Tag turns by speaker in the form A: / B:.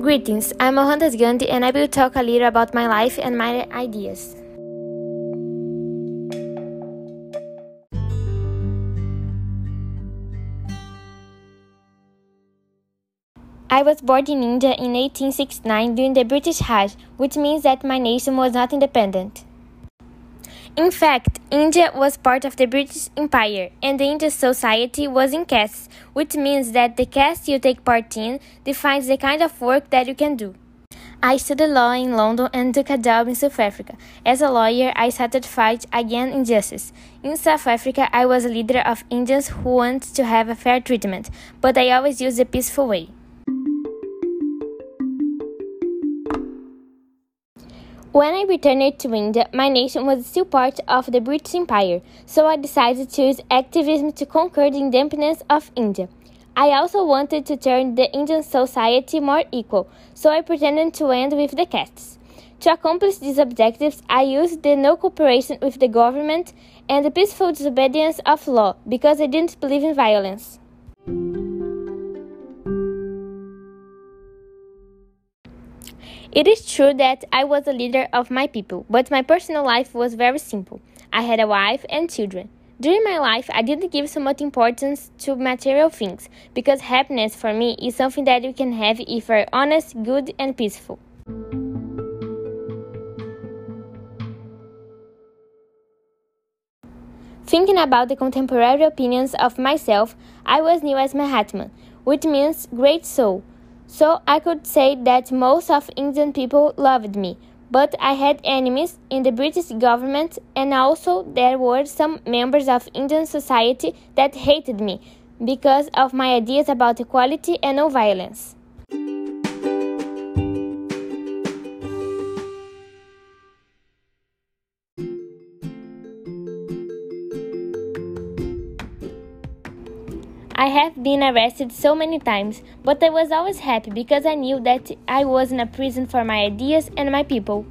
A: Greetings, I'm Mohandas Gandhi and I will talk a little about my life and my ideas. I was born in India in 1869 during the British Raj, which means that my nation was not independent. In fact, India was part of the British Empire, and the Indian society was in castes, which means that the caste you take part in defines the kind of work that you can do. I studied law in London and took a job in South Africa. As a lawyer, I started to fight against injustice. In South Africa, I was a leader of Indians who wanted to have a fair treatment, but I always used a peaceful way. When I returned to India, my nation was still part of the British Empire, so I decided to use activism to conquer the independence of India. I also wanted to turn the Indian society more equal, so I pretended to end with the castes. To accomplish these objectives, I used the no cooperation with the government and the peaceful disobedience of law because I didn't believe in violence. It is true that I was a leader of my people, but my personal life was very simple. I had a wife and children. During my life, I didn't give so much importance to material things because happiness for me is something that you can have if you're honest, good, and peaceful. Thinking about the contemporary opinions of myself, I was new as Mahatma, which means great soul. So I could say that most of Indian people loved me, but I had enemies in the British government and also there were some members of Indian society that hated me because of my ideas about equality and no violence. I have been arrested so many times, but I was always happy because I knew that I was in a prison for my ideas and my people.